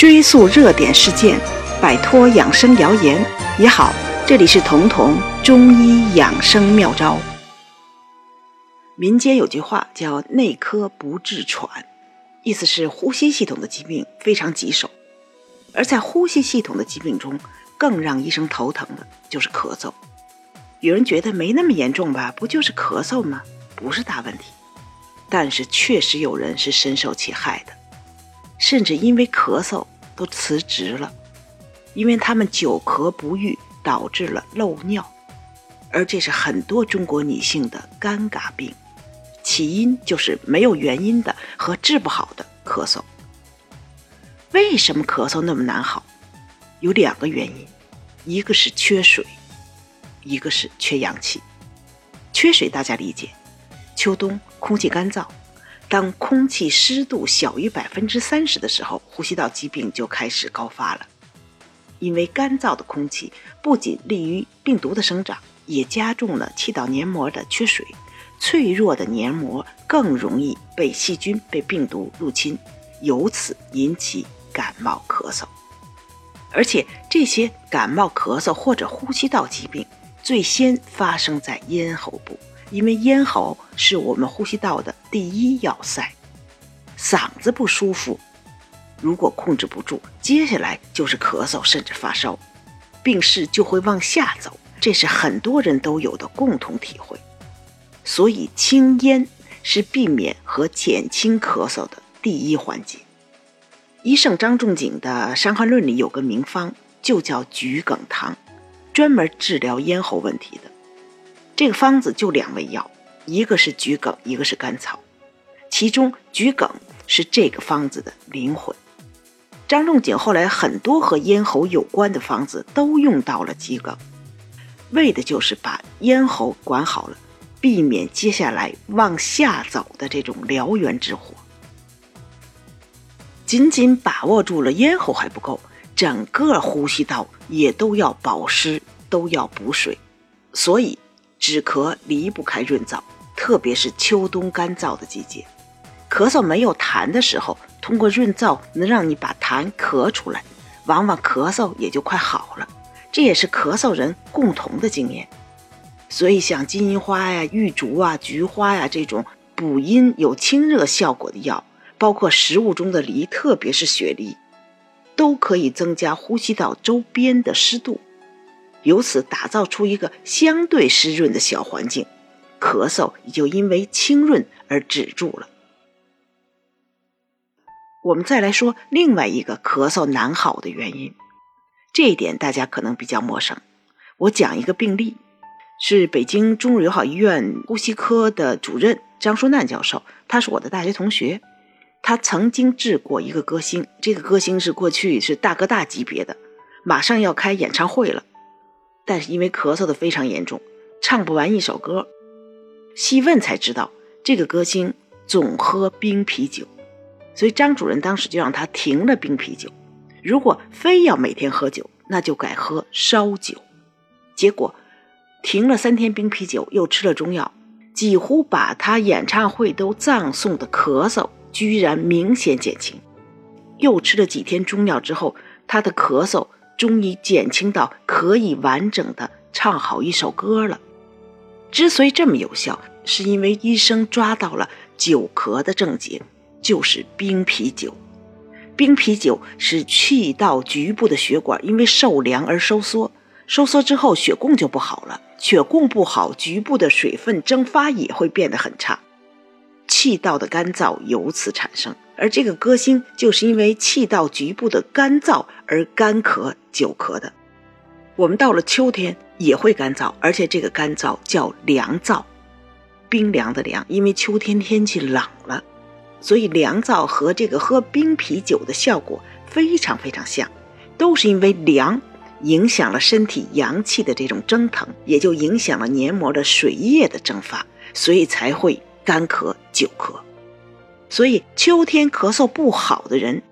追溯热点事件，摆脱养生谣言也好。这里是彤彤中医养生妙招。民间有句话叫“内科不治喘”，意思是呼吸系统的疾病非常棘手。而在呼吸系统的疾病中，更让医生头疼的就是咳嗽。有人觉得没那么严重吧？不就是咳嗽吗？不是大问题。但是确实有人是深受其害的，甚至因为咳嗽都辞职了，因为他们久咳不愈，导致了漏尿，而这是很多中国女性的尴尬病，起因就是没有原因的和治不好的咳嗽。为什么咳嗽那么难好？有两个原因，一个是缺水，一个是缺氧气。缺水大家理解。秋冬空气干燥，当空气湿度小于百分之三十的时候，呼吸道疾病就开始高发了。因为干燥的空气不仅利于病毒的生长，也加重了气道黏膜的缺水，脆弱的黏膜更容易被细菌、被病毒入侵，由此引起感冒咳嗽。而且这些感冒咳嗽或者呼吸道疾病，最先发生在咽喉部。因为咽喉是我们呼吸道的第一要塞，嗓子不舒服，如果控制不住，接下来就是咳嗽甚至发烧，病势就会往下走。这是很多人都有的共同体会。所以清咽是避免和减轻咳嗽的第一环节。医圣张仲景的《伤寒论》里有个名方，就叫桔梗汤，专门治疗咽喉问题的。这个方子就两味药，一个是桔梗，一个是甘草。其中桔梗是这个方子的灵魂。张仲景后来很多和咽喉有关的方子都用到了桔梗，为的就是把咽喉管好了，避免接下来往下走的这种燎原之火。仅仅把握住了咽喉还不够，整个呼吸道也都要保湿，都要补水，所以。止咳离不开润燥，特别是秋冬干燥的季节，咳嗽没有痰的时候，通过润燥能让你把痰咳出来，往往咳嗽也就快好了。这也是咳嗽人共同的经验。所以像金银花呀、玉竹啊、菊花呀这种补阴有清热效果的药，包括食物中的梨，特别是雪梨，都可以增加呼吸道周边的湿度。由此打造出一个相对湿润的小环境，咳嗽也就因为清润而止住了。我们再来说另外一个咳嗽难好的原因，这一点大家可能比较陌生。我讲一个病例，是北京中日友好医院呼吸科的主任张淑楠教授，他是我的大学同学，他曾经治过一个歌星，这个歌星是过去是大哥大级别的，马上要开演唱会了。但是因为咳嗽的非常严重，唱不完一首歌。细问才知道，这个歌星总喝冰啤酒，所以张主任当时就让他停了冰啤酒。如果非要每天喝酒，那就改喝烧酒。结果停了三天冰啤酒，又吃了中药，几乎把他演唱会都葬送的咳嗽居然明显减轻。又吃了几天中药之后，他的咳嗽。终于减轻到可以完整的唱好一首歌了。之所以这么有效，是因为医生抓到了久咳的症结，就是冰啤酒。冰啤酒使气道局部的血管因为受凉而收缩，收缩之后血供就不好了，血供不好，局部的水分蒸发也会变得很差，气道的干燥由此产生。而这个歌星就是因为气道局部的干燥而干咳久咳的。我们到了秋天也会干燥，而且这个干燥叫凉燥，冰凉的凉。因为秋天天气冷了，所以凉燥和这个喝冰啤酒的效果非常非常像，都是因为凉影响了身体阳气的这种蒸腾，也就影响了黏膜的水液的蒸发，所以才会干咳久咳。所以秋天咳嗽不好的人，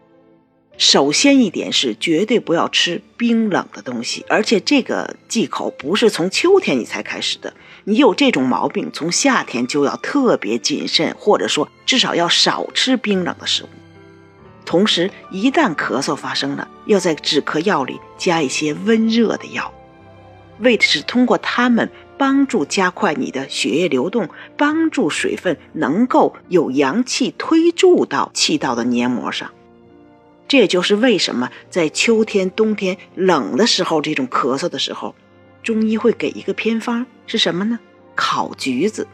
首先一点是绝对不要吃冰冷的东西，而且这个忌口不是从秋天你才开始的，你有这种毛病，从夏天就要特别谨慎，或者说至少要少吃冰冷的食物。同时，一旦咳嗽发生了，要在止咳药里加一些温热的药，为的是通过它们帮助加快你的血液流动，帮助水分能够有阳气推注到气道的黏膜上。这也就是为什么在秋天、冬天冷的时候，这种咳嗽的时候，中医会给一个偏方是什么呢？烤橘子，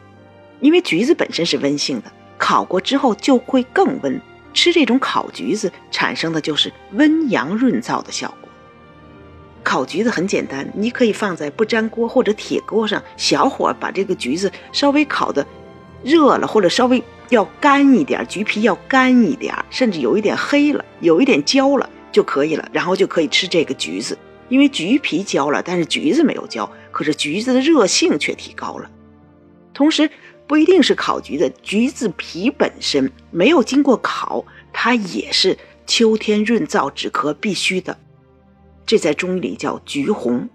因为橘子本身是温性的，烤过之后就会更温。吃这种烤橘子产生的就是温阳润燥的效果。烤橘子很简单，你可以放在不粘锅或者铁锅上，小火把这个橘子稍微烤的热了，或者稍微要干一点，橘皮要干一点，甚至有一点黑了，有一点焦了就可以了，然后就可以吃这个橘子。因为橘皮焦了，但是橘子没有焦，可是橘子的热性却提高了，同时。不一定是烤橘子，橘子皮本身没有经过烤，它也是秋天润燥止咳必须的。这在中医里叫橘红。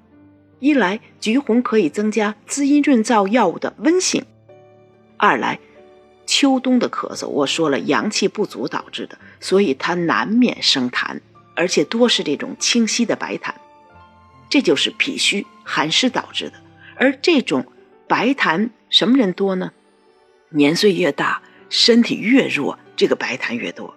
一来，橘红可以增加滋阴润燥药物的温性；二来，秋冬的咳嗽，我说了阳气不足导致的，所以它难免生痰，而且多是这种清晰的白痰，这就是脾虚寒湿导致的。而这种白痰什么人多呢？年岁越大，身体越弱，这个白痰越多。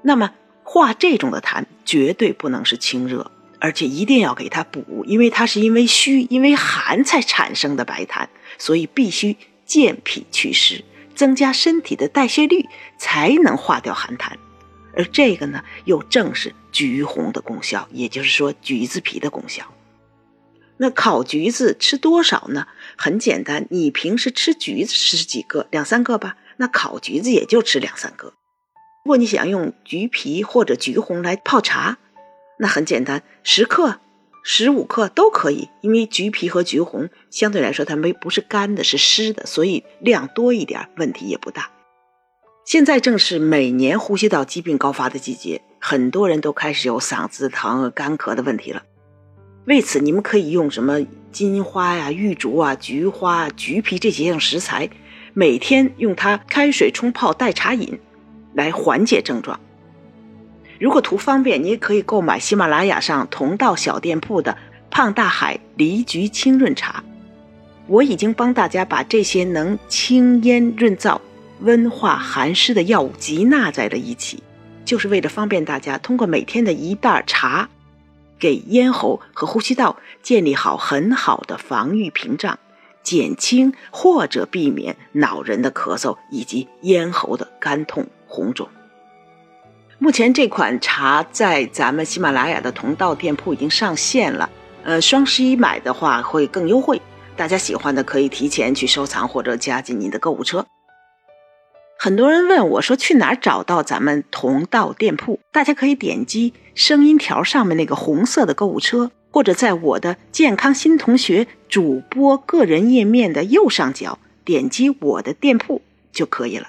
那么化这种的痰，绝对不能是清热，而且一定要给它补，因为它是因为虚、因为寒才产生的白痰，所以必须健脾祛湿，增加身体的代谢率，才能化掉寒痰。而这个呢，又正是橘红的功效，也就是说橘子皮的功效。那烤橘子吃多少呢？很简单，你平时吃橘子吃几个？两三个吧。那烤橘子也就吃两三个。如果你想用橘皮或者橘红来泡茶，那很简单，十克、十五克都可以。因为橘皮和橘红相对来说它没不是干的，是湿的，所以量多一点问题也不大。现在正是每年呼吸道疾病高发的季节，很多人都开始有嗓子疼、干咳的问题了。为此，你们可以用什么金花呀、玉竹啊、菊花、橘皮这几样食材，每天用它开水冲泡代茶饮，来缓解症状。如果图方便，你也可以购买喜马拉雅上同道小店铺的胖大海梨菊清润茶。我已经帮大家把这些能清咽润燥、温化寒湿的药物集纳在了一起，就是为了方便大家通过每天的一袋茶。给咽喉和呼吸道建立好很好的防御屏障，减轻或者避免恼人的咳嗽以及咽喉的干痛红肿。目前这款茶在咱们喜马拉雅的同道店铺已经上线了，呃，双十一买的话会更优惠，大家喜欢的可以提前去收藏或者加进您的购物车。很多人问我说：“去哪儿找到咱们同道店铺？”大家可以点击声音条上面那个红色的购物车，或者在我的健康新同学主播个人页面的右上角点击我的店铺就可以了。